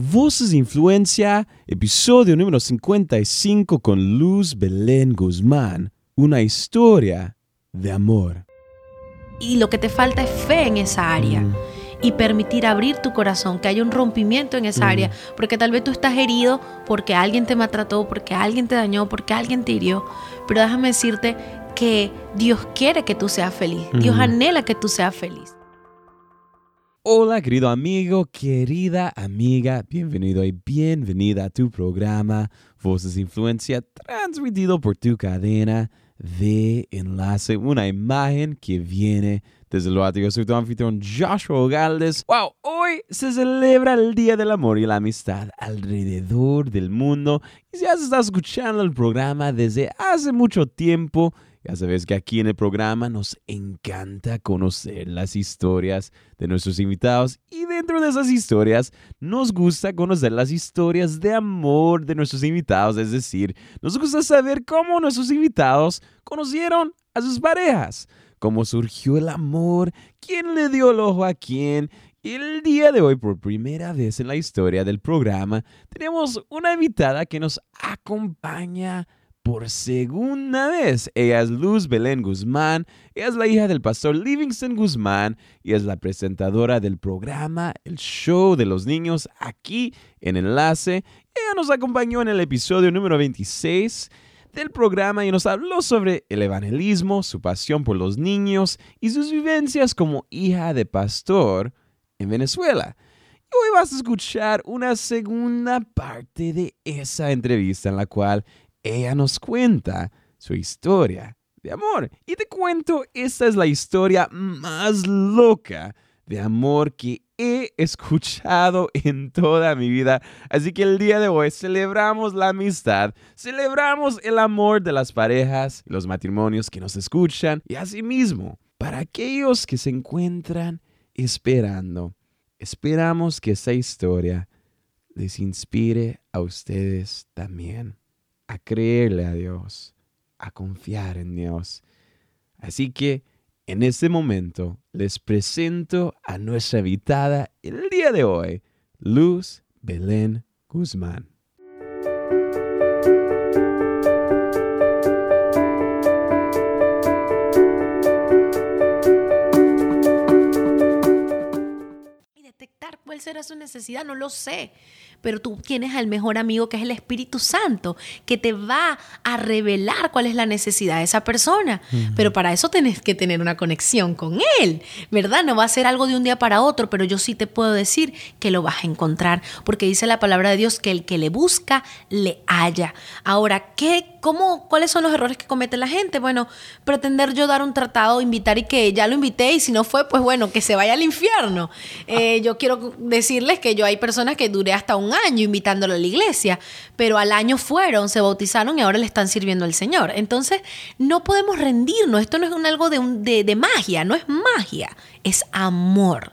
Voces de Influencia, episodio número 55 con Luz Belén Guzmán, una historia de amor. Y lo que te falta es fe en esa área. Mm. Y permitir abrir tu corazón, que haya un rompimiento en esa Mm. área, porque tal vez tú estás herido porque alguien te maltrató, porque alguien te dañó, porque alguien te hirió. Pero déjame decirte que Dios quiere que tú seas feliz. Dios Ujú. anhela que tú seas feliz. Hola querido amigo, querida amiga, bienvenido y bienvenida a tu programa Voces Influencia transmitido por tu cadena de enlace, una imagen que viene desde lo alto. Yo soy tu anfitrión Joshua Galdes. Wow, hoy se celebra el Día del Amor y la Amistad alrededor del mundo. Y si has estado escuchando el programa desde hace mucho tiempo, ya sabes que aquí en el programa nos encanta conocer las historias de nuestros invitados y dentro de esas historias nos gusta conocer las historias de amor de nuestros invitados, es decir, nos gusta saber cómo nuestros invitados conocieron a sus parejas, cómo surgió el amor, quién le dio el ojo a quién. El día de hoy, por primera vez en la historia del programa, tenemos una invitada que nos acompaña por segunda vez. Ella es Luz Belén Guzmán, ella es la hija del pastor Livingston Guzmán y es la presentadora del programa El Show de los Niños aquí en Enlace. Ella nos acompañó en el episodio número 26 del programa y nos habló sobre el evangelismo, su pasión por los niños y sus vivencias como hija de pastor en Venezuela. Y hoy vas a escuchar una segunda parte de esa entrevista en la cual ella nos cuenta su historia de amor. Y te cuento, esta es la historia más loca de amor que he escuchado en toda mi vida. Así que el día de hoy celebramos la amistad, celebramos el amor de las parejas los matrimonios que nos escuchan y asimismo, para aquellos que se encuentran esperando, esperamos que esta historia les inspire a ustedes también a creerle a Dios, a confiar en Dios. Así que en este momento les presento a nuestra invitada el día de hoy, Luz Belén Guzmán. Cuál será su necesidad, no lo sé. Pero tú tienes al mejor amigo que es el Espíritu Santo, que te va a revelar cuál es la necesidad de esa persona. Pero para eso tienes que tener una conexión con Él, ¿verdad? No va a ser algo de un día para otro, pero yo sí te puedo decir que lo vas a encontrar, porque dice la palabra de Dios que el que le busca, le halla. Ahora, ¿qué, cómo, ¿cuáles son los errores que comete la gente? Bueno, pretender yo dar un tratado, invitar y que ya lo invité y si no fue, pues bueno, que se vaya al infierno. Eh, yo quiero decirles que yo hay personas que duré hasta un año invitándolo a la iglesia, pero al año fueron, se bautizaron y ahora le están sirviendo al Señor. Entonces, no podemos rendirnos. Esto no es un algo de, un- de- de magia, no es magia, es amor.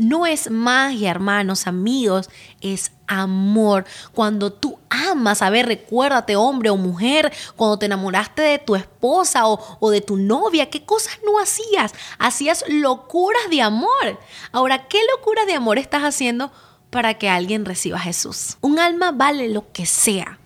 No es magia, hermanos, amigos, es amor. Cuando tú amas, a ver, recuérdate, hombre o mujer, cuando te enamoraste de tu esposa o, de tu novia, ¿qué cosas no hacías? Hacías locuras de amor. Ahora, ¿qué locuras de amor estás haciendo para que alguien reciba a Jesús? Un alma vale lo que sea.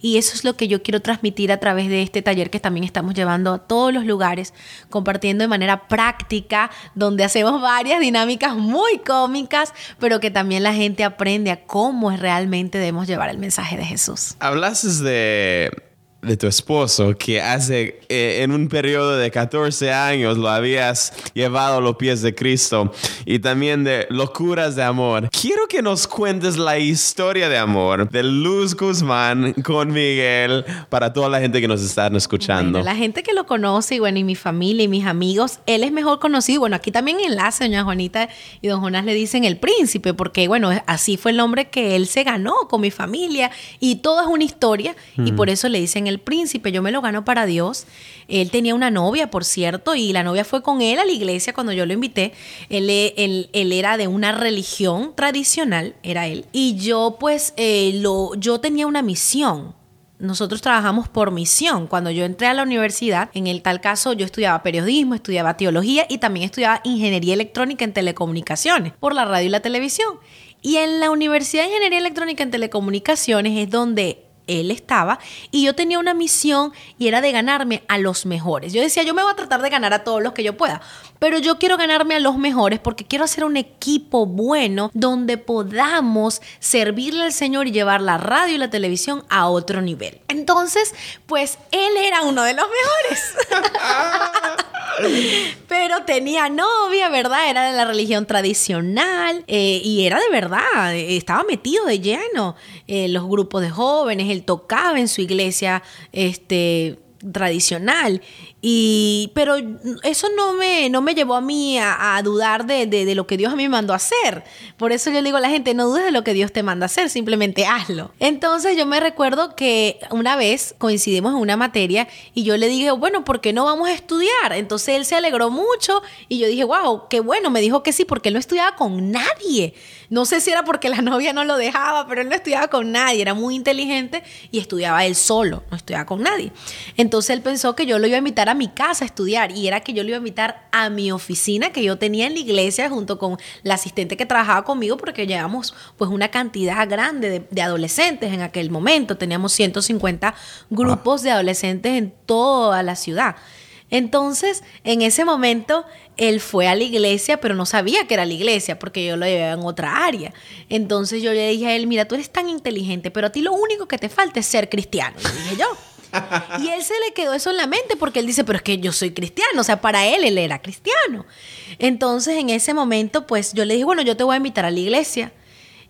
Y eso es lo que yo quiero transmitir a través de este taller que también estamos llevando a todos los lugares, compartiendo de manera práctica, donde hacemos varias dinámicas muy cómicas, pero que también la gente aprende a cómo realmente debemos llevar el mensaje de Jesús. Hablaste de, de tu esposo que hace, eh, en un periodo de 14 años lo habías llevado a los pies de Cristo y también de locuras de amor. Quiero que nos cuentes la historia de amor de Luz Guzmán con Miguel para toda la gente que nos están escuchando. Bueno, la gente que lo conoce, y bueno, y mi familia y mis amigos, él es mejor conocido. Bueno, aquí también en enlace, doña Juanita y don Jonás le dicen el príncipe, porque bueno, así fue el nombre que él se ganó con mi familia y todo es una historia y por eso le dicen el príncipe. Yo me lo gano para Dios. Él tenía una novia, por cierto, y la novia fue con él a la iglesia cuando yo lo invité. Él, era de una religión tradicional, era él. Y yo pues, eh, lo, yo tenía una misión. Nosotros trabajamos por misión. Cuando yo entré a la universidad, en el tal caso yo estudiaba periodismo, estudiaba teología y también estudiaba ingeniería electrónica en telecomunicaciones por la radio y la televisión. Y en la Universidad de Ingeniería Electrónica en Telecomunicaciones es donde él estaba y yo tenía una misión y era de ganarme a los mejores. Yo decía, yo me voy a tratar de ganar a todos los que yo pueda, pero yo quiero ganarme a los mejores porque quiero hacer un equipo bueno donde podamos servirle al Señor y llevar la radio y la televisión a otro nivel. Entonces, pues él era uno de los mejores. Pero tenía novia, ¿verdad? Era de la religión tradicional eh, y era de verdad, estaba metido de lleno en los grupos de jóvenes, él tocaba en su iglesia, este tradicional y, pero eso no me, no me llevó a mí a, dudar de, lo que Dios a mí me mandó a hacer. Por eso yo le digo a la gente, no dudes de lo que Dios te manda a hacer, simplemente hazlo. Entonces yo me recuerdo que una vez coincidimos en una materia y yo le dije, bueno, ¿por qué no vamos a estudiar? Entonces él se alegró mucho y yo dije, wow, qué bueno. Me dijo que sí, porque él no estudiaba con nadie. No sé si era porque la novia no lo dejaba, pero él no estudiaba con nadie. Era muy inteligente y estudiaba él solo, no estudiaba con nadie. Entonces él pensó que yo lo iba a invitar a mi casa a estudiar y era que yo le iba a invitar a mi oficina que yo tenía en la iglesia junto con la asistente que trabajaba conmigo porque llevamos pues una cantidad grande de, adolescentes en aquel momento. Teníamos 150 grupos de adolescentes en toda la ciudad. Entonces, en ese momento, él fue a la iglesia, pero no sabía que era la iglesia, porque yo lo llevaba en otra área. Entonces yo le dije a él, mira, tú eres tan inteligente, pero a ti lo único que te falta es ser cristiano, le dije yo. Y él se le quedó eso en la mente porque él dice, pero es que yo soy cristiano, o sea, para él él era cristiano. Entonces en ese momento, pues yo le dije, bueno, yo te voy a invitar a la iglesia.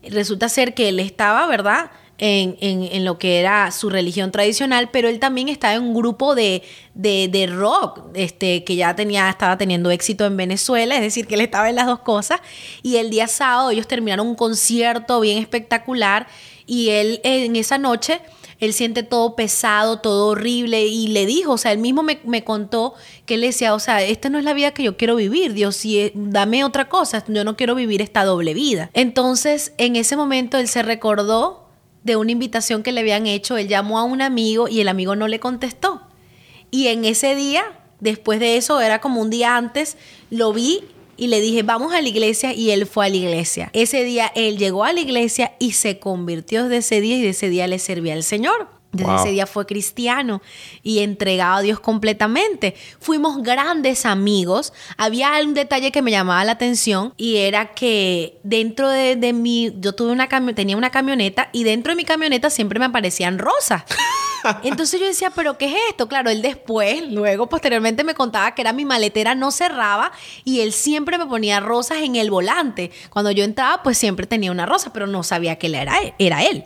Resulta ser que él estaba, ¿verdad? En, en, lo que era su religión tradicional, pero él también estaba en un grupo de, de, de, rock, este, que ya tenía, estaba teniendo éxito en Venezuela, es decir, que él estaba en las dos cosas. Y el día sábado ellos terminaron un concierto bien espectacular y él en esa noche él siente todo pesado, todo horrible y le dijo, o sea, él mismo me, contó que él decía, o sea, esta no es la vida que yo quiero vivir, Dios, si dame otra cosa, yo no quiero vivir esta doble vida. Entonces, en ese momento él se recordó de una invitación que le habían hecho, él llamó a un amigo y el amigo no le contestó. Y en ese día, después de eso, era como un día antes, lo vi y le dije, vamos a la iglesia y él fue a la iglesia. Ese día él llegó a la iglesia y se convirtió desde ese día y de ese día le servía al Señor. Desde ese día fue cristiano y entregado a Dios completamente. Fuimos grandes amigos. Había un detalle que me llamaba la atención y era que dentro de, de mi, yo tuve una tenía una camioneta y dentro de mi camioneta siempre me aparecían rosas. Entonces yo decía, ¿pero qué es esto? Claro, él después, luego, posteriormente me contaba que era mi maletera no cerraba y él siempre me ponía rosas en el volante. Cuando yo entraba, pues siempre tenía una rosa, pero no sabía que era, era él.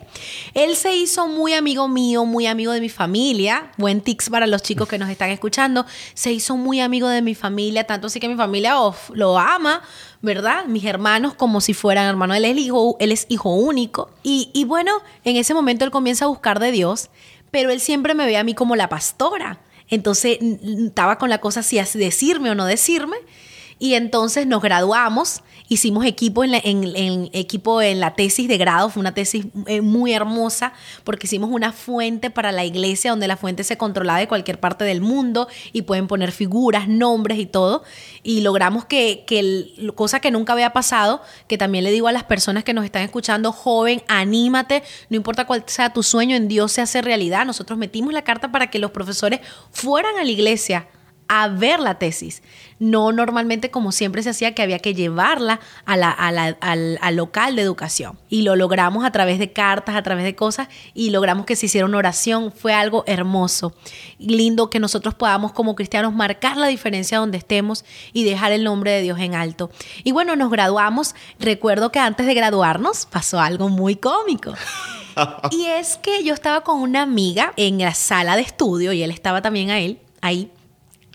Él se hizo muy amigo mío, muy amigo de mi familia. Buen tics para los chicos que nos están escuchando. Se hizo muy amigo de mi familia, tanto así que mi familia lo ama. ¿verdad? Mis hermanos como si fueran hermanos. Él es hijo, él es hijo único. Y bueno, en ese momento él comienza a buscar de Dios pero él siempre me veía a mí como la pastora. Entonces estaba con la cosa así decirme o no decirme. Y entonces nos graduamos, hicimos equipo en, la, equipo en la tesis de grado, fue una tesis eh, muy hermosa porque hicimos una fuente para la iglesia donde la fuente se controlaba de cualquier parte del mundo y pueden poner figuras, nombres y todo. Y logramos que, que cosa que nunca había pasado, que también le digo a las personas que nos están escuchando, joven, anímate, no importa cuál sea tu sueño, en Dios se hace realidad. Nosotros metimos la carta para que los profesores fueran a la iglesia a ver la tesis. No normalmente como siempre se hacía que había que llevarla a la, al, local de educación. Y lo logramos a través de cartas, a través de cosas, y logramos que se hiciera una oración. Fue algo hermoso. Lindo que nosotros podamos como cristianos marcar la diferencia donde estemos y dejar el nombre de Dios en alto. Y bueno, nos graduamos. Recuerdo que antes de graduarnos pasó algo muy cómico. y es que yo estaba con una amiga en la sala de estudio y él estaba también a él, ahí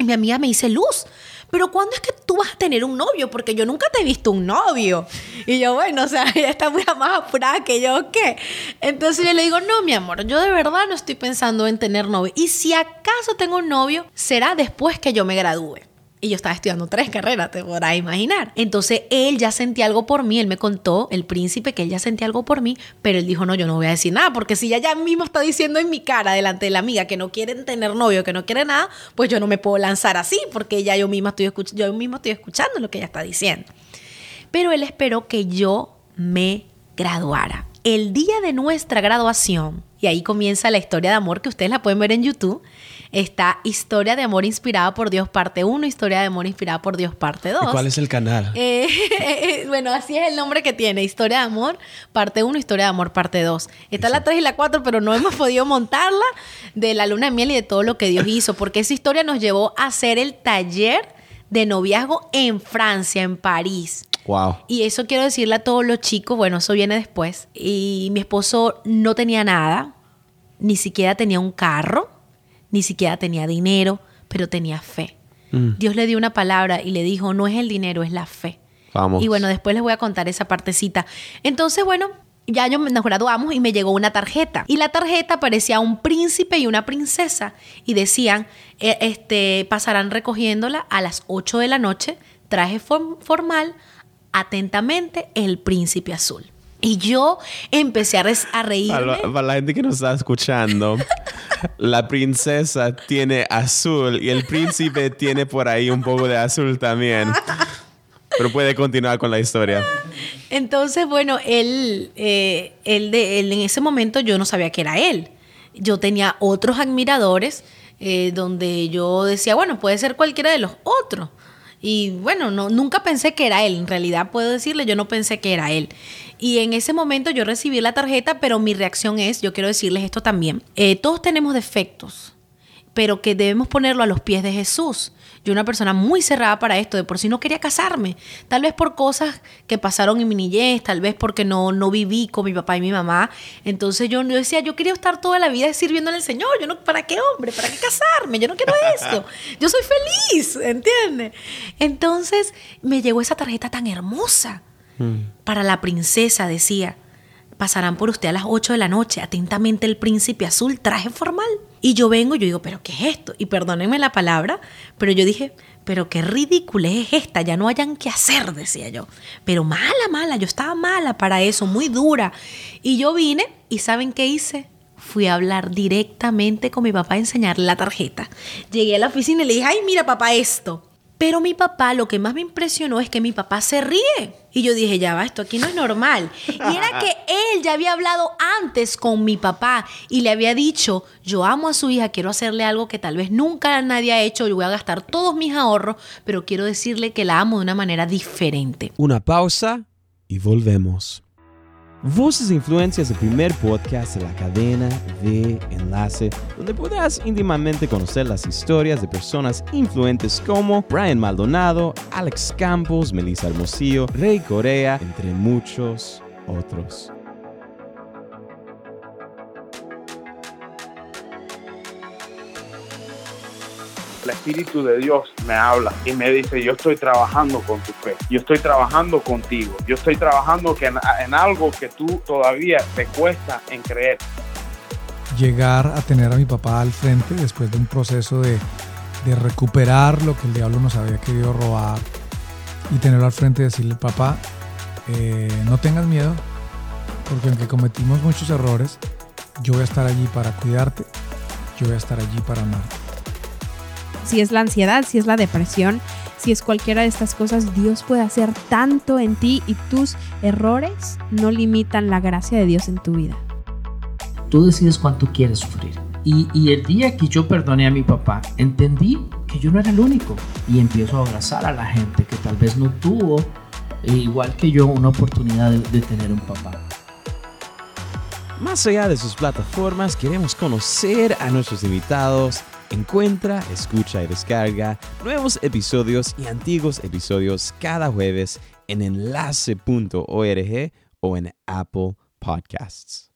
mi amiga me dice, Luz, pero ¿cuándo es que tú vas a tener un novio? Porque yo nunca te he visto un novio. Y yo, bueno, o sea, ella está muy más apurada que yo, ¿qué? Entonces yo le digo, no, mi amor, yo de verdad no estoy pensando en tener novio. Y si acaso tengo un novio, será después que yo me gradúe. Y yo estaba estudiando tres carreras, te podrás imaginar. Entonces él ya sentía algo por mí, él me contó, el príncipe, que él ya sentía algo por mí, pero él dijo, no, yo no voy a decir nada, porque si ella ya mismo está diciendo en mi cara, delante de la amiga, que no quieren tener novio, que no quiere nada, pues yo no me puedo lanzar así, porque ya yo misma estoy, yo mismo estoy escuchando lo que ella está diciendo. Pero él esperó que yo me graduara. El día de nuestra graduación, y ahí comienza la historia de amor que ustedes la pueden ver en YouTube, está Historia de Amor Inspirada por Dios parte 1, Historia de Amor Inspirada por Dios parte 2. ¿Cuál es el canal? Eh, bueno, así es el nombre que tiene, Historia de Amor parte 1, Historia de Amor parte 2. Está la 3 y la 4, pero no hemos podido montarla de la luna de miel y de todo lo que Dios hizo, porque esa historia nos llevó a hacer el taller de noviazgo en Francia, en París. Wow. Y eso quiero decirle a todos los chicos, bueno, eso viene después. Y mi esposo no tenía nada, ni siquiera tenía un carro, ni siquiera tenía dinero, pero tenía fe. Mm. Dios le dio una palabra y le dijo, no es el dinero, es la fe. Vamos. Y bueno, después les voy a contar esa partecita. Entonces, bueno, ya yo, nos graduamos y me llegó una tarjeta. Y la tarjeta parecía un príncipe y una princesa. Y decían, eh, este, pasarán recogiéndola a las 8 de la noche, traje form- formal, atentamente, el príncipe azul. Y yo empecé a. Para, la- para la gente que nos está escuchando, la princesa tiene azul y el príncipe tiene por ahí un poco de azul también. Pero puede continuar con la historia. Entonces, bueno, él, eh, él, de, él en ese momento yo no sabía que era él. Yo tenía otros admiradores eh, donde yo decía, bueno, puede ser cualquiera de los otros. Y bueno, no, nunca pensé que era él. En realidad puedo decirle, yo no pensé que era él. Y en ese momento yo recibí la tarjeta, pero mi reacción es, yo quiero decirles esto también, eh, todos tenemos defectos, pero que debemos ponerlo a los pies de Jesús. Yo una persona muy cerrada para esto, de por sí no quería casarme, tal vez por cosas que pasaron en mi niñez, tal vez porque no, no viví con mi papá y mi mamá. Entonces yo, yo decía, yo quería estar toda la vida sirviéndole al Señor, yo no, ¿para qué hombre? ¿Para qué casarme? Yo no quiero esto, yo soy feliz, ¿entiendes? Entonces me llegó esa tarjeta tan hermosa para la princesa, decía. Pasarán por usted a las 8 de la noche, atentamente el príncipe azul, traje formal. Y yo vengo y yo digo, ¿pero qué es esto? Y perdónenme la palabra, pero yo dije, pero qué ridícula es esta, ya no hayan que hacer, decía yo. Pero mala, mala, yo estaba mala para eso, muy dura. Y yo vine y ¿saben qué hice? Fui a hablar directamente con mi papá a enseñarle la tarjeta. Llegué a la oficina y le dije, ay, mira papá, esto. Pero mi papá, lo que más me impresionó es que mi papá se ríe. Y yo dije, ya va, esto aquí no es normal. Y era que él ya había hablado antes con mi papá y le había dicho, yo amo a su hija, quiero hacerle algo que tal vez nunca nadie ha hecho, yo voy a gastar todos mis ahorros, pero quiero decirle que la amo de una manera diferente. Una pausa y volvemos. Voces e Influencias el primer podcast de la cadena de Enlace, donde podrás íntimamente conocer las historias de personas influentes como Brian Maldonado, Alex Campos, Melissa Hermosillo, Rey Corea, entre muchos otros. El Espíritu de Dios me habla y me dice, yo estoy trabajando con tu fe, yo estoy trabajando contigo, yo estoy trabajando en, en algo que tú todavía te cuesta en creer. Llegar a tener a mi papá al frente después de un proceso de, de recuperar lo que el diablo nos había querido robar y tenerlo al frente y decirle, papá, eh, no tengas miedo, porque aunque cometimos muchos errores, yo voy a estar allí para cuidarte, yo voy a estar allí para amarte si es la ansiedad, si es la depresión, si es cualquiera de estas cosas, Dios puede hacer tanto en ti y tus errores no limitan la gracia de Dios en tu vida. Tú decides cuánto quieres sufrir. Y, y, el día que yo perdoné a mi papá, entendí que yo no era el único. Y empiezo a abrazar a la gente que tal vez no tuvo, eh, igual que yo, una oportunidad de, de tener un papá. Más allá de sus plataformas, queremos conocer a nuestros invitados Encuentra, escucha y descarga nuevos episodios y antiguos episodios cada jueves en enlace.org o en Apple Podcasts.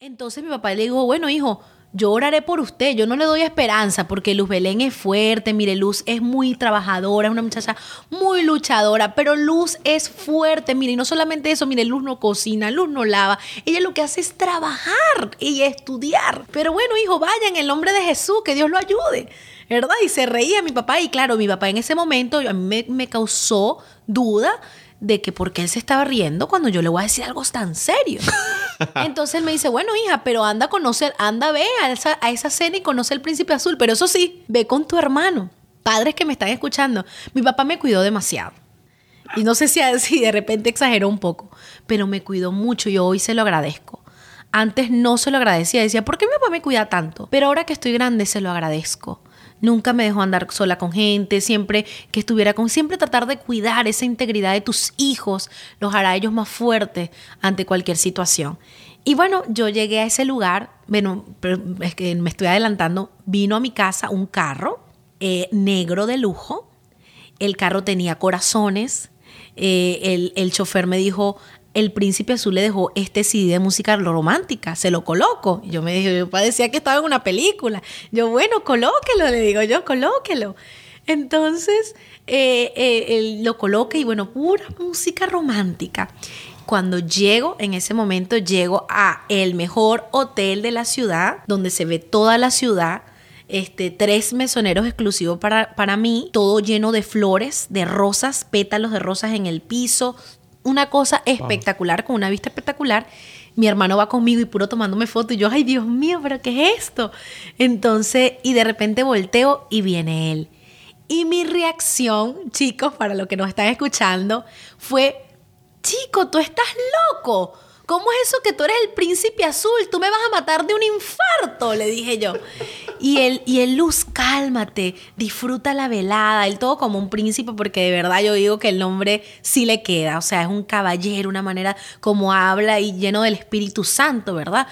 Entonces mi papá le dijo, bueno hijo, yo oraré por usted, yo no le doy esperanza porque Luz Belén es fuerte, mire, Luz es muy trabajadora, es una muchacha muy luchadora, pero Luz es fuerte, mire, y no solamente eso, mire, Luz no cocina, Luz no lava, ella lo que hace es trabajar y estudiar. Pero bueno, hijo, vaya en el nombre de Jesús, que Dios lo ayude, ¿verdad? Y se reía mi papá y claro, mi papá en ese momento a mí me, me causó duda de que por qué él se estaba riendo cuando yo le voy a decir algo tan serio. Entonces él me dice, bueno, hija, pero anda a conocer, anda, ve a esa, a esa cena y conoce el príncipe azul. Pero eso sí, ve con tu hermano. Padres que me están escuchando, mi papá me cuidó demasiado. Y no sé si, si de repente exageró un poco, pero me cuidó mucho y hoy se lo agradezco. Antes no se lo agradecía, decía, ¿por qué mi papá me cuida tanto? Pero ahora que estoy grande se lo agradezco. Nunca me dejó andar sola con gente, siempre que estuviera con, siempre tratar de cuidar esa integridad de tus hijos, los hará ellos más fuertes ante cualquier situación. Y bueno, yo llegué a ese lugar, bueno, es que me estoy adelantando, vino a mi casa un carro eh, negro de lujo, el carro tenía corazones, eh, el, el chofer me dijo, el príncipe azul le dejó este CD de música romántica, se lo coloco. Yo me dije, yo decía que estaba en una película. Yo, bueno, colóquelo, le digo yo, colóquelo. Entonces, eh, eh, lo coloque y bueno, pura música romántica. Cuando llego, en ese momento llego a el mejor hotel de la ciudad, donde se ve toda la ciudad, este, tres mesoneros exclusivos para, para mí, todo lleno de flores, de rosas, pétalos de rosas en el piso, una cosa espectacular, con una vista espectacular. Mi hermano va conmigo y puro tomándome foto y yo, ay Dios mío, pero ¿qué es esto? Entonces, y de repente volteo y viene él. Y mi reacción, chicos, para los que nos están escuchando, fue, chico, tú estás loco. ¿Cómo es eso que tú eres el príncipe azul? Tú me vas a matar de un infarto, le dije yo. Y él, y el Luz, cálmate, disfruta la velada, él todo como un príncipe, porque de verdad yo digo que el nombre sí le queda, o sea, es un caballero, una manera como habla y lleno del Espíritu Santo, ¿verdad?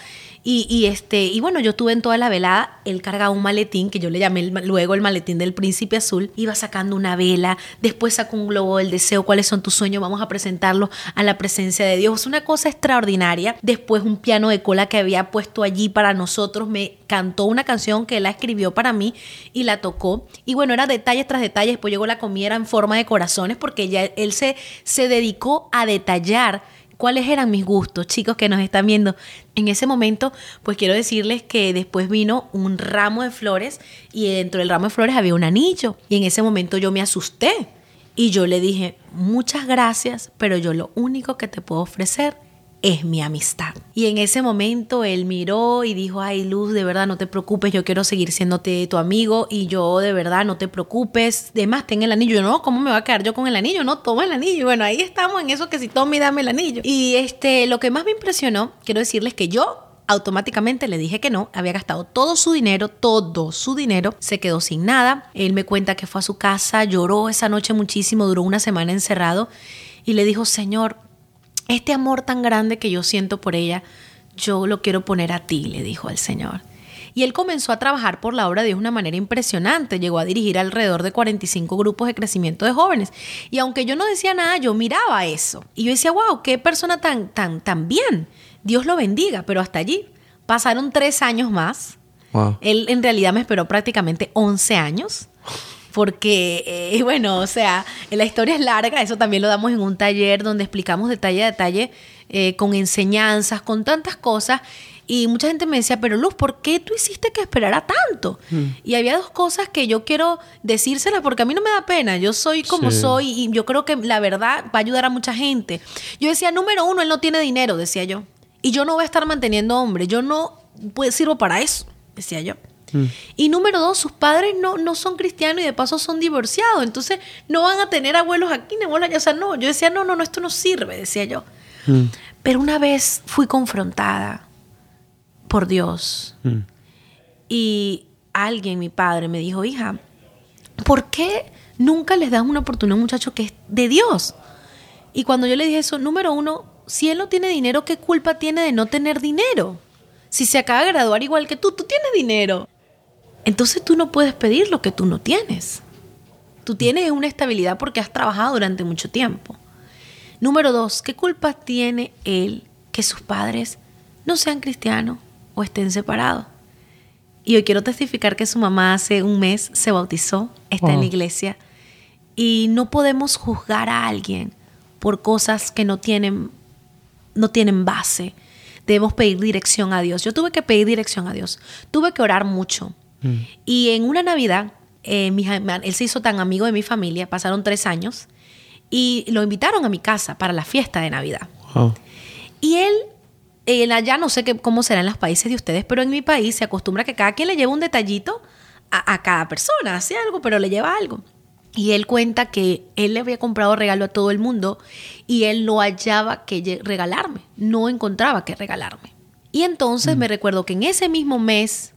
Y, este, y bueno, yo estuve en toda la velada, él cargaba un maletín, que yo le llamé luego el maletín del príncipe azul, iba sacando una vela, después sacó un globo del deseo, cuáles son tus sueños, vamos a presentarlo a la presencia de Dios. Es una cosa extraordinaria. Después un piano de cola que había puesto allí para nosotros, me cantó una canción que él escribió para mí y la tocó. Y bueno, era detalles tras detalles, después llegó la comida en forma de corazones, porque ya él se, se dedicó a detallar cuáles eran mis gustos, chicos que nos están viendo. En ese momento, pues quiero decirles que después vino un ramo de flores y dentro del ramo de flores había un anillo. Y en ese momento yo me asusté y yo le dije, muchas gracias, pero yo lo único que te puedo ofrecer es mi amistad. Y en ese momento él miró y dijo, ay Luz, de verdad no te preocupes, yo quiero seguir siéndote tu amigo y yo de verdad no te preocupes, además ten el anillo, yo no, ¿cómo me va a quedar yo con el anillo? No, toma el anillo. Y bueno, ahí estamos en eso que si toma y dame el anillo. Y este, lo que más me impresionó, quiero decirles que yo automáticamente le dije que no, había gastado todo su dinero, todo su dinero, se quedó sin nada. Él me cuenta que fue a su casa, lloró esa noche muchísimo, duró una semana encerrado y le dijo, Señor, este amor tan grande que yo siento por ella, yo lo quiero poner a ti, le dijo al Señor. Y él comenzó a trabajar por la obra de Dios de una manera impresionante. Llegó a dirigir alrededor de 45 grupos de crecimiento de jóvenes. Y aunque yo no decía nada, yo miraba eso. Y yo decía, wow, qué persona tan, tan, tan bien. Dios lo bendiga. Pero hasta allí pasaron tres años más. Él en realidad me esperó prácticamente 11 años porque, eh, bueno, o sea, la historia es larga, eso también lo damos en un taller donde explicamos detalle a detalle, eh, con enseñanzas, con tantas cosas. Y mucha gente me decía, pero Luz, ¿por qué tú hiciste que esperara tanto? Mm. Y había dos cosas que yo quiero decírselas porque a mí no me da pena. Yo soy como soy y yo creo que la verdad va a ayudar a mucha gente. Yo decía, número uno, él no tiene dinero, decía yo. Y yo no voy a estar manteniendo hombre. Yo no pues, sirvo para eso, decía yo. Mm. Y número dos, sus padres no, no son cristianos y de paso son divorciados. Entonces no van a tener abuelos aquí ni abuelos allá. O sea, no, yo decía, no, no, no, esto no sirve, decía yo. Mm. Pero una vez fui confrontada por Dios. Mm. Y alguien, mi padre, me dijo, hija, ¿por qué nunca les das una oportunidad a un muchacho que es de Dios? Y cuando yo le dije eso, número uno, si él no tiene dinero, ¿qué culpa tiene de no tener dinero? Si se acaba de graduar igual que tú, tú tienes dinero. Entonces tú no puedes pedir lo que tú no tienes. Tú tienes una estabilidad porque has trabajado durante mucho tiempo. Número dos, ¿qué culpa tiene él que sus padres no sean cristianos o estén separados? Y hoy quiero testificar que su mamá hace un mes se bautizó, está en la iglesia, y no podemos juzgar a alguien por cosas que no tienen, no tienen base. Debemos pedir dirección a Dios. Yo tuve que pedir dirección a Dios. Tuve que orar mucho. Mm. Y en una Navidad, eh, él se hizo tan amigo de mi familia, pasaron tres años, y lo invitaron a mi casa para la fiesta de Navidad. Y él, él allá no sé qué, cómo será en los países de ustedes, pero en mi país se acostumbra que cada quien le lleva un detallito a, cada persona, hace algo, pero le lleva algo. Y él cuenta que él le había comprado regalo a todo el mundo y él no hallaba que regalarme, no encontraba que regalarme. Y entonces me recuerdo que en ese mismo mes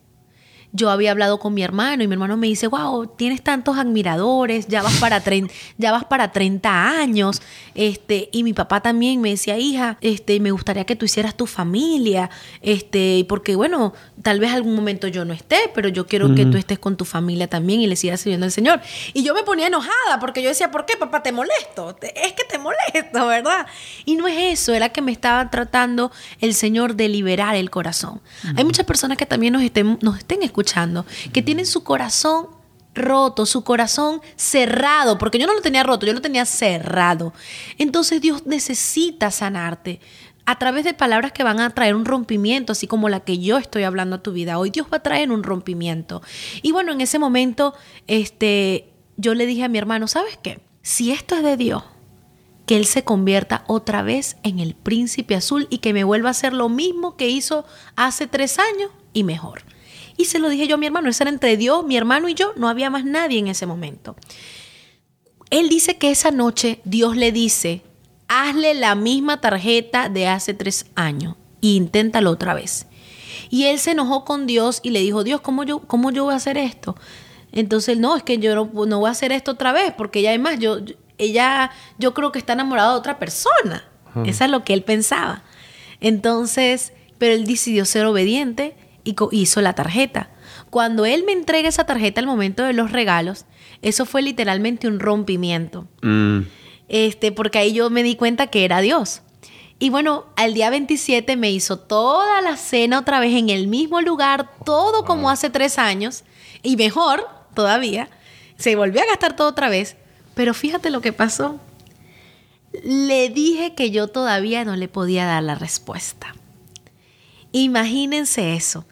yo había hablado con mi hermano y mi hermano me dice, wow, tienes tantos admiradores, ya vas para, ya vas para 30 años. Este, y mi papá también me decía, hija, este, me gustaría que tú hicieras tu familia, este, porque bueno, tal vez algún momento yo no esté, pero yo quiero que tú estés con tu familia también y le sigas sirviendo al Señor. Y yo me ponía enojada porque yo decía, ¿por qué, papá? Te molesto. Es que te molesto, ¿verdad? Y no es eso, era que me estaba tratando el Señor de liberar el corazón. Hay muchas personas que también nos estén, nos estén escuchando que tienen su corazón roto, su corazón cerrado, porque yo no lo tenía roto, yo lo tenía cerrado. Entonces Dios necesita sanarte a través de palabras que van a traer un rompimiento, así como la que yo estoy hablando a tu vida. Hoy Dios va a traer un rompimiento. Y bueno, en ese momento, este, yo le dije a mi hermano, ¿sabes qué? Si esto es de Dios, que Él se convierta otra vez en el príncipe azul y que me vuelva a hacer lo mismo que hizo hace tres años y mejor. Y se lo dije yo a mi hermano, eso era entre Dios, mi hermano y yo, no había más nadie en ese momento. Él dice que esa noche Dios le dice, hazle la misma tarjeta de hace tres años e inténtalo otra vez. Y él se enojó con Dios y le dijo, Dios, ¿cómo yo, cómo yo voy a hacer esto? Entonces, no, es que yo no, voy a hacer esto otra vez, porque ya además yo, ella, yo creo que está enamorada de otra persona. Eso es lo que él pensaba. Entonces, pero él decidió ser obediente y hizo la tarjeta. Cuando él me entrega esa tarjeta al momento de los regalos, eso fue literalmente un rompimiento. Mm. Este, porque ahí yo me di cuenta que era Dios. Y bueno, al día 27 me hizo toda la cena otra vez en el mismo lugar, todo como hace tres años, y mejor todavía. Se volvió a gastar todo otra vez, pero fíjate lo que pasó. Le dije que yo todavía no le podía dar la respuesta. Imagínense eso.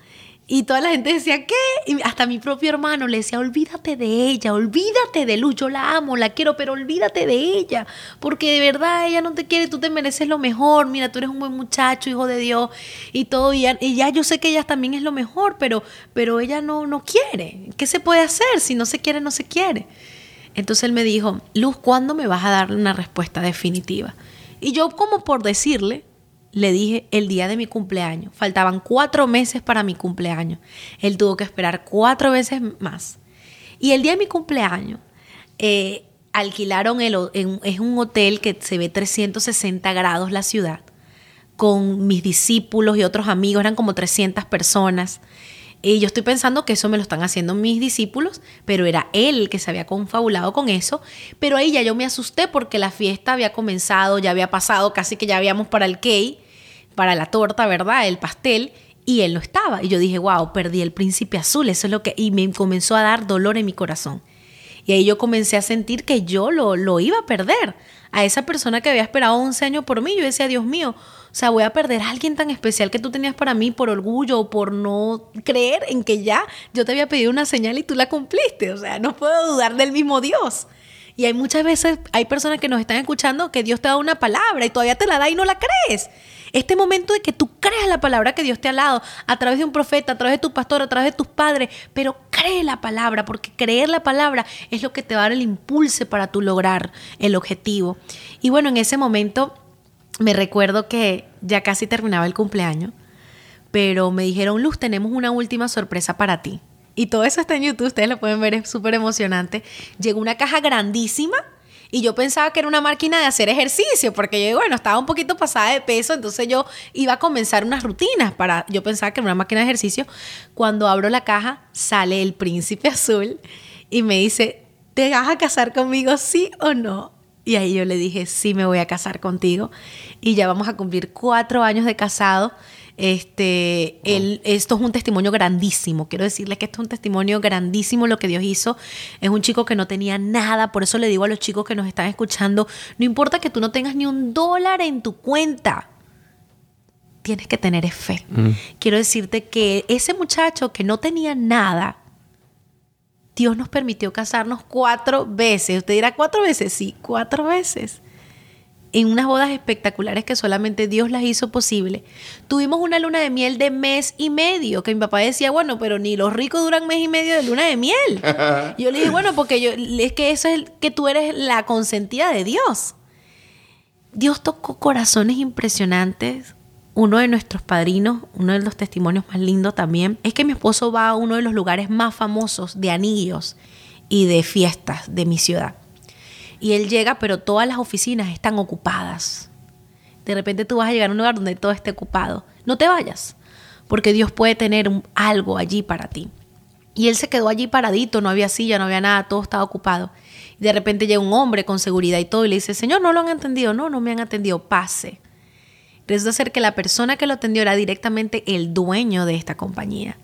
Y toda la gente decía, ¿qué? Y hasta mi propio hermano le decía, olvídate de ella, olvídate de Luz, yo la amo, la quiero, pero olvídate de ella, porque de verdad ella no te quiere, tú te mereces lo mejor, mira, tú eres un buen muchacho, hijo de Dios, y todo, y ya, yo sé que ella también es lo mejor, pero, pero ella no, no quiere. ¿Qué se puede hacer? Si no se quiere, no se quiere. Entonces él me dijo, Luz, ¿cuándo me vas a dar una respuesta definitiva? Y yo como por decirle, le dije el día de mi cumpleaños. Faltaban cuatro meses para mi cumpleaños. Él tuvo que esperar cuatro veces más. Y el día de mi cumpleaños, eh, alquilaron el, es un hotel que se ve 360 grados la ciudad, con mis discípulos y otros amigos, eran como 300 personas. Y yo estoy pensando que eso me lo están haciendo mis discípulos, pero era él que se había confabulado con eso. Pero ahí ya yo me asusté porque la fiesta había comenzado, ya había pasado, casi que ya habíamos para el key para la torta, ¿verdad? El pastel. Y él no estaba. Y yo dije, wow, perdí el príncipe azul. Eso es lo que... Y me comenzó a dar dolor en mi corazón. Y ahí yo comencé a sentir que yo lo, lo iba a perder. A esa persona que había esperado 11 años por mí. Yo decía, Dios mío, o sea, voy a perder a alguien tan especial que tú tenías para mí por orgullo o por no creer en que ya yo te había pedido una señal y tú la cumpliste. O sea, no puedo dudar del mismo Dios. Y hay muchas veces, hay personas que nos están escuchando que Dios te da una palabra y todavía te la da y no la crees. Este momento de que tú creas la palabra que Dios te ha dado a través de un profeta, a través de tu pastor, a través de tus padres, pero cree la palabra, porque creer la palabra es lo que te va a dar el impulso para tú lograr el objetivo. Y bueno, en ese momento me recuerdo que ya casi terminaba el cumpleaños, pero me dijeron, Luz, tenemos una última sorpresa para ti. Y todo eso está en YouTube, ustedes lo pueden ver, es súper emocionante. Llegó una caja grandísima y yo pensaba que era una máquina de hacer ejercicio, porque yo, bueno, estaba un poquito pasada de peso, entonces yo iba a comenzar unas rutinas para, yo pensaba que era una máquina de ejercicio. Cuando abro la caja, sale el príncipe azul y me dice, ¿te vas a casar conmigo, sí o no? Y ahí yo le dije, sí, me voy a casar contigo. Y ya vamos a cumplir cuatro años de casado. Este, esto es un testimonio grandísimo. Quiero decirles que esto es un testimonio grandísimo lo que Dios hizo. Es un chico que no tenía nada. Por eso le digo a los chicos que nos están escuchando, no importa que tú no tengas ni un dólar en tu cuenta. Tienes que tener fe. Mm. Quiero decirte que ese muchacho que no tenía nada, Dios nos permitió casarnos cuatro veces. Usted dirá, ¿cuatro veces? Sí, cuatro veces. En unas bodas espectaculares que solamente Dios las hizo posible. Tuvimos una luna de miel de mes y medio, que mi papá decía, bueno, pero ni los ricos duran mes y medio de luna de miel. yo le dije, bueno, porque yo, es que eso es que tú eres la consentida de Dios. Dios tocó corazones impresionantes. Uno de nuestros padrinos, uno de los testimonios más lindos también, es que mi esposo va a uno de los lugares más famosos de anillos y de fiestas de mi ciudad. Y él llega, pero todas las oficinas están ocupadas. De repente tú vas a llegar a un lugar donde todo esté ocupado. No te vayas, porque Dios puede tener algo allí para ti. Y él se quedó allí paradito, no había silla, no había nada, todo estaba ocupado. Y de repente llega un hombre con seguridad y todo y le dice, Señor, ¿no lo han atendido? No, no me han atendido, pase. Resulta ser que la persona que lo atendió era directamente el dueño de esta compañía.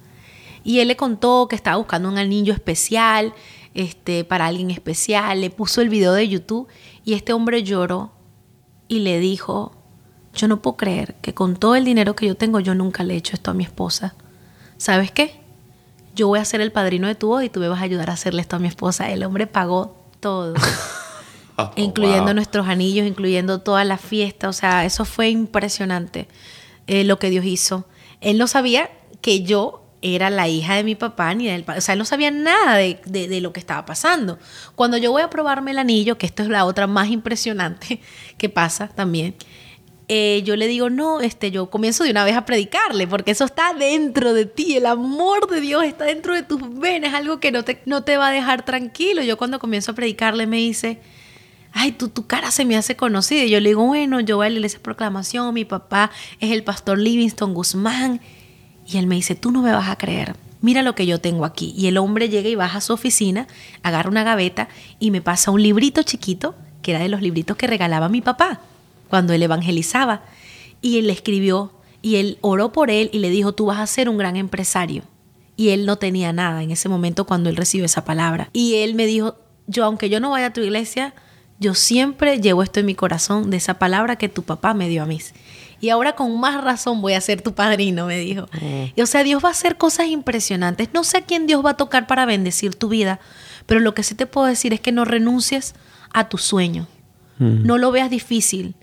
Y él le contó que estaba buscando un anillo especial este, para alguien especial, le puso el video de YouTube y este hombre lloró y le dijo, yo no puedo creer que con todo el dinero que yo tengo yo nunca le he hecho esto a mi esposa. ¿Sabes qué? Yo voy a ser el padrino de tu boda y tú me vas a ayudar a hacerle esto a mi esposa. El hombre pagó todo. Oh, incluyendo nuestros anillos, incluyendo toda la fiesta. O sea, eso fue impresionante eh, lo que Dios hizo. Él no sabía que yo era la hija de mi papá ni del O sea, él no sabía nada de, lo que estaba pasando. Cuando yo voy a probarme el anillo, que esto es la otra más impresionante que pasa también, eh, yo le digo, no, este, yo comienzo de una vez a predicarle, porque eso está dentro de ti, el amor de Dios está dentro de tus venas, algo que no te, no te va a dejar tranquilo. Yo cuando comienzo a predicarle me dice, ay, tu, tu cara se me hace conocida. Y yo le digo, bueno, yo voy a la iglesia proclamación, mi papá es el pastor Livingston Guzmán. Y él me dice, tú no me vas a creer. Mira lo que yo tengo aquí. Y el hombre llega y baja a su oficina, agarra una gaveta y me pasa un librito chiquito, que era de los libritos que regalaba mi papá cuando él evangelizaba. Y él le escribió y él oró por él y le dijo, tú vas a ser un gran empresario. Y él no tenía nada en ese momento cuando él recibió esa palabra. Y él me dijo, yo aunque yo no vaya a tu iglesia, yo siempre llevo esto en mi corazón de esa palabra que tu papá me dio a mí y ahora con más razón voy a ser tu padrino, me dijo. Mm. Y, o sea, Dios va a hacer cosas impresionantes. No sé a quién Dios va a tocar para bendecir tu vida, pero lo que sí te puedo decir es que no renuncies a tu sueño. Mm. No lo veas difícil.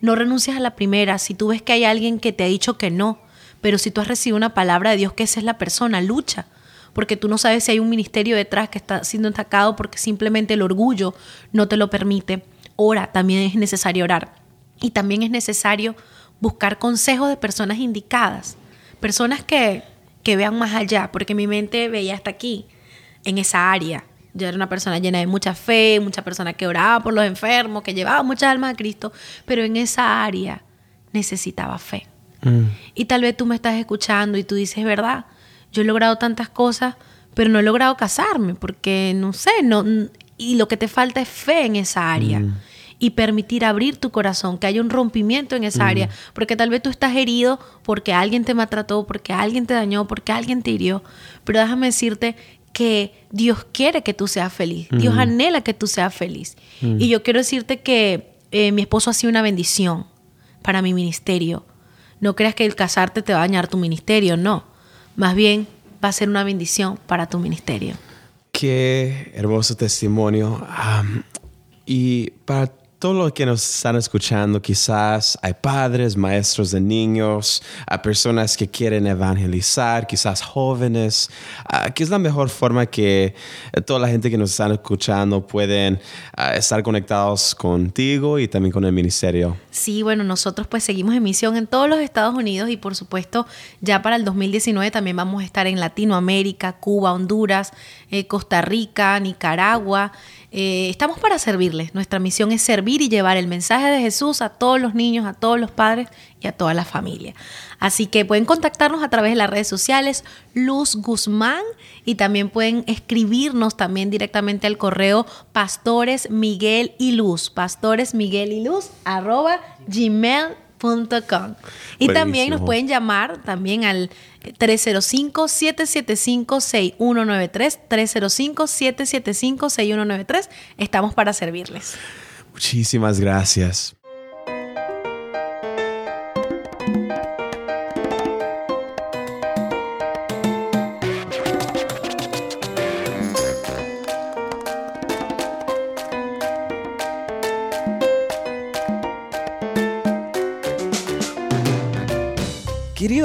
No renuncies a la primera. Si tú ves que hay alguien que te ha dicho que no, pero si tú has recibido una palabra de Dios que esa es la persona, lucha. Porque tú no sabes si hay un ministerio detrás que está siendo atacado porque simplemente el orgullo no te lo permite. Ora, también es necesario orar. Y también es necesario buscar consejos de personas indicadas, personas que, vean más allá, porque mi mente veía hasta aquí, en esa área. Yo era una persona llena de mucha fe, mucha persona que oraba por los enfermos, que llevaba muchas almas a Cristo, pero en esa área necesitaba fe. Mm. Y tal vez tú me estás escuchando y tú dices, ¿verdad? Yo he logrado tantas cosas, pero no he logrado casarme porque no sé, no y lo que te falta es fe en esa área. Mm y permitir abrir tu corazón, que haya un rompimiento en esa área, porque tal vez tú estás herido porque alguien te maltrató, porque alguien te dañó, porque alguien te hirió, pero déjame decirte que Dios quiere que tú seas feliz, Dios anhela que tú seas feliz. Y yo quiero decirte que eh, mi esposo ha sido una bendición para mi ministerio. No creas que el casarte te va a dañar tu ministerio, no. Más bien va a ser una bendición para tu ministerio. Qué hermoso testimonio. y para todos los que nos están escuchando, quizás hay padres, maestros de niños, hay personas que quieren evangelizar, quizás jóvenes, uh, que es la mejor forma que eh, toda la gente que nos están escuchando pueden ah, estar conectados contigo y también con el ministerio. Sí, bueno, nosotros pues seguimos en misión en todos los Estados Unidos y por supuesto ya para el 2019 también vamos a estar en Latinoamérica, Cuba, Honduras, eh, Costa Rica, Nicaragua. Eh, estamos para servirles. Nuestra misión es servir y llevar el mensaje de Jesús a todos los niños, a todos los padres y a toda la familia. Así que pueden contactarnos a través de las redes sociales Luz Guzmán y también pueden escribirnos también directamente al correo pastores Miguel y Luz, pastores Miguel y Luz arroba gmail y también nos pueden llamar también al 305-775-6193. 305-775-6193. Estamos para servirles. Muchísimas gracias.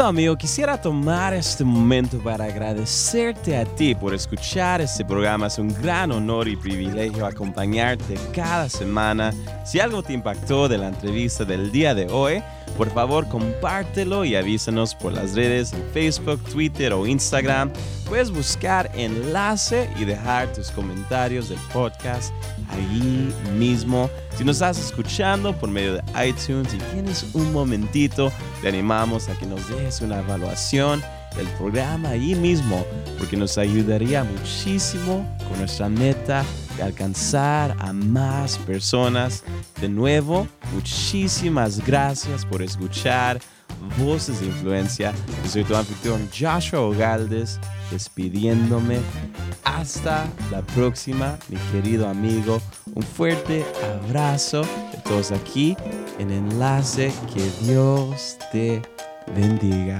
Amigo, quisiera tomar este momento para agradecerte a ti por escuchar este programa. Es un gran honor y privilegio acompañarte cada semana. Si algo te impactó de la entrevista del día de hoy, por favor compártelo y avísanos por las redes Facebook, Twitter o Instagram. Puedes buscar enlace y dejar tus comentarios del podcast allí mismo. Si nos estás escuchando por medio de iTunes y tienes un momentito, te animamos a que nos dejes una evaluación del programa ahí mismo, porque nos ayudaría muchísimo con nuestra meta alcanzar a más personas. De nuevo, muchísimas gracias por escuchar Voces de Influencia. Yo soy tu anfitrión Joshua Ogaldes, despidiéndome. Hasta la próxima, mi querido amigo. Un fuerte abrazo de todos aquí en Enlace. Que Dios te bendiga.